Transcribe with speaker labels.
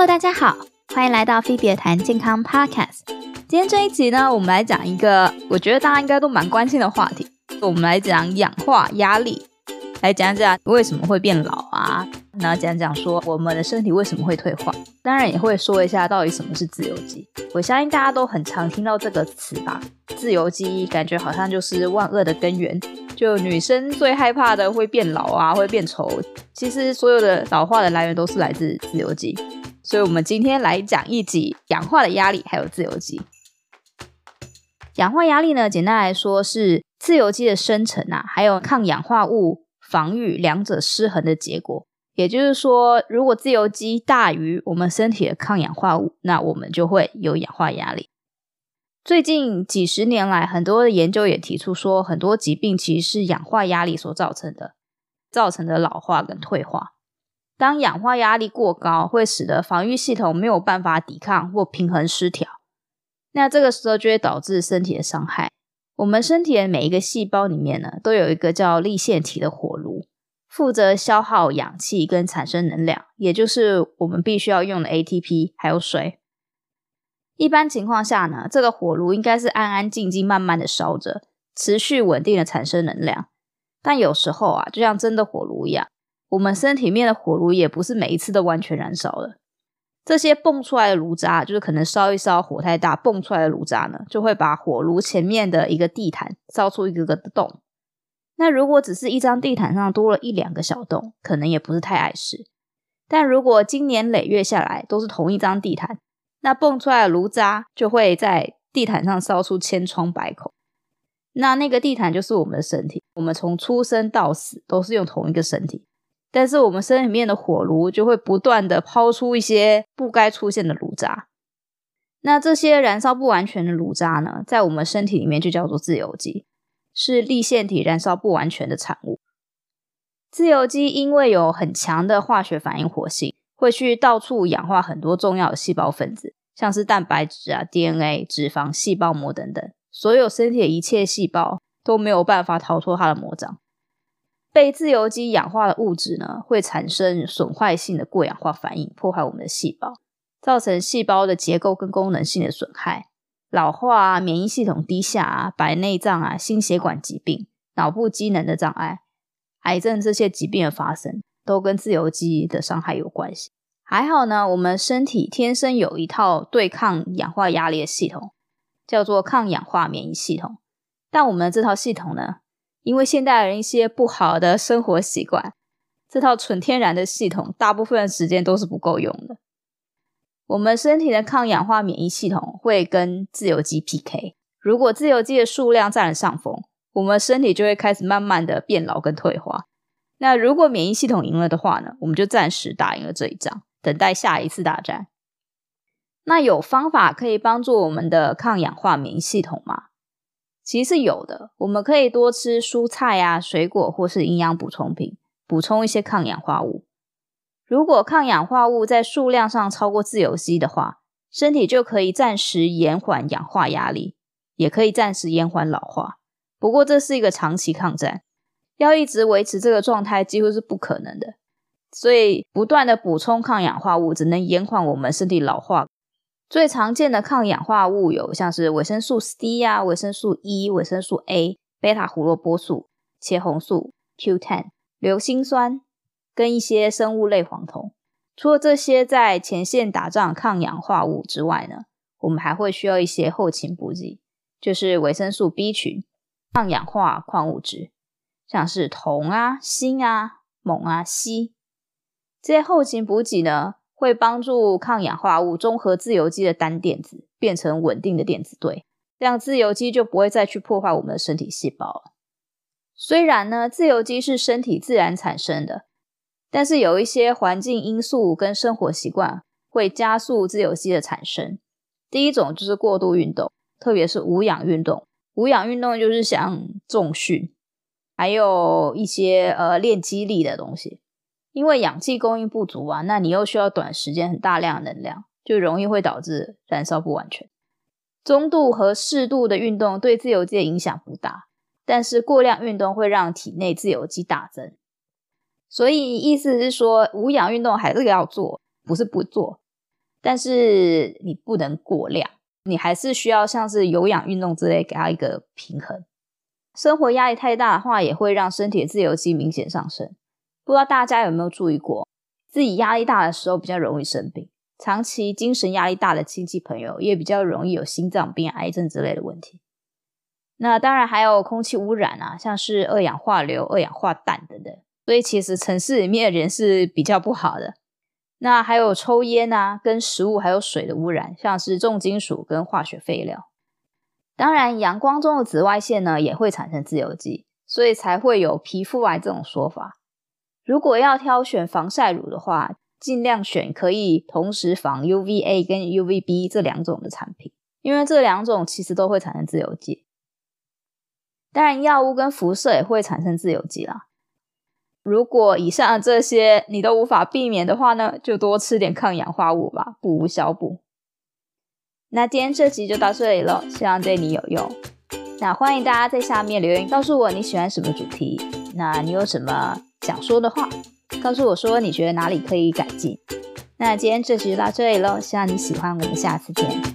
Speaker 1: Hello，大家好，欢迎来到菲比谈健康 Podcast。今天这一集呢，我们来讲一个我觉得大家应该都蛮关心的话题，我们来讲氧化压力，来讲讲为什么会变老啊，然后讲讲说我们的身体为什么会退化，当然也会说一下到底什么是自由基。我相信大家都很常听到这个词吧，自由基感觉好像就是万恶的根源。就女生最害怕的会变老啊，会变丑。其实所有的老化的来源都是来自自由基，所以我们今天来讲一集氧化的压力，还有自由基。氧化压力呢，简单来说是自由基的生成啊，还有抗氧化物防御两者失衡的结果。也就是说，如果自由基大于我们身体的抗氧化物，那我们就会有氧化压力。最近几十年来，很多的研究也提出说，很多疾病其实是氧化压力所造成的，造成的老化跟退化。当氧化压力过高，会使得防御系统没有办法抵抗或平衡失调，那这个时候就会导致身体的伤害。我们身体的每一个细胞里面呢，都有一个叫粒线体的火炉，负责消耗氧气跟产生能量，也就是我们必须要用的 ATP 还有水。一般情况下呢，这个火炉应该是安安静静、慢慢的烧着，持续稳定的产生能量。但有时候啊，就像真的火炉一样，我们身体面的火炉也不是每一次都完全燃烧的。这些蹦出来的炉渣，就是可能烧一烧，火太大，蹦出来的炉渣呢，就会把火炉前面的一个地毯烧出一个个的洞。那如果只是一张地毯上多了一两个小洞，可能也不是太碍事。但如果经年累月下来都是同一张地毯，那蹦出来的炉渣就会在地毯上烧出千疮百孔。那那个地毯就是我们的身体，我们从出生到死都是用同一个身体，但是我们身体里面的火炉就会不断的抛出一些不该出现的炉渣。那这些燃烧不完全的炉渣呢，在我们身体里面就叫做自由基，是粒线体燃烧不完全的产物。自由基因为有很强的化学反应活性。会去到处氧化很多重要的细胞分子，像是蛋白质啊、DNA、脂肪、细胞膜等等，所有身体的一切细胞都没有办法逃脱它的魔掌。被自由基氧化的物质呢，会产生损坏性的过氧化反应，破坏我们的细胞，造成细胞的结构跟功能性的损害，老化啊、免疫系统低下啊、白内障啊、心血管疾病、脑部机能的障碍、癌症这些疾病的发生。都跟自由基的伤害有关系。还好呢，我们身体天生有一套对抗氧化压力的系统，叫做抗氧化免疫系统。但我们的这套系统呢，因为现代人一些不好的生活习惯，这套纯天然的系统大部分时间都是不够用的。我们身体的抗氧化免疫系统会跟自由基 PK，如果自由基的数量占了上风，我们身体就会开始慢慢的变老跟退化。那如果免疫系统赢了的话呢，我们就暂时打赢了这一仗，等待下一次大战。那有方法可以帮助我们的抗氧化免疫系统吗？其实是有的，我们可以多吃蔬菜啊、水果或是营养补充品，补充一些抗氧化物。如果抗氧化物在数量上超过自由基的话，身体就可以暂时延缓氧化压力，也可以暂时延缓老化。不过这是一个长期抗战。要一直维持这个状态几乎是不可能的，所以不断的补充抗氧化物只能延缓我们身体老化。最常见的抗氧化物有像是维生素 C 啊、维生素 E、维生素 A、贝塔胡萝卜素、茄红素、Q10、硫辛酸跟一些生物类黄酮。除了这些在前线打仗抗氧化物之外呢，我们还会需要一些后勤补给，就是维生素 B 群、抗氧化矿物质。像是铜啊、锌啊、锰啊、硒这些后勤补给呢，会帮助抗氧化物中和自由基的单电子，变成稳定的电子对，这样自由基就不会再去破坏我们的身体细胞了。虽然呢，自由基是身体自然产生的，但是有一些环境因素跟生活习惯会加速自由基的产生。第一种就是过度运动，特别是无氧运动。无氧运动就是像重训。还有一些呃练肌力的东西，因为氧气供应不足啊，那你又需要短时间很大量的能量，就容易会导致燃烧不完全。中度和适度的运动对自由基的影响不大，但是过量运动会让体内自由基大增。所以意思是说，无氧运动还是要做，不是不做。但是你不能过量，你还是需要像是有氧运动之类给它一个平衡。生活压力太大的话，也会让身体的自由基明显上升。不知道大家有没有注意过，自己压力大的时候比较容易生病，长期精神压力大的亲戚朋友也比较容易有心脏病、癌症之类的问题。那当然还有空气污染啊，像是二氧化硫、二氧化氮等等。所以其实城市里面的人是比较不好的。那还有抽烟啊，跟食物还有水的污染，像是重金属跟化学废料。当然，阳光中的紫外线呢也会产生自由基，所以才会有皮肤癌这种说法。如果要挑选防晒乳的话，尽量选可以同时防 UVA 跟 UVB 这两种的产品，因为这两种其实都会产生自由基。当然，药物跟辐射也会产生自由基啦。如果以上的这些你都无法避免的话呢，就多吃点抗氧化物吧，不无小补。那今天这集就到这里了，希望对你有用。那欢迎大家在下面留言告诉我你喜欢什么主题，那你有什么想说的话，告诉我说你觉得哪里可以改进。那今天这集就到这里喽，希望你喜欢，我们下次见。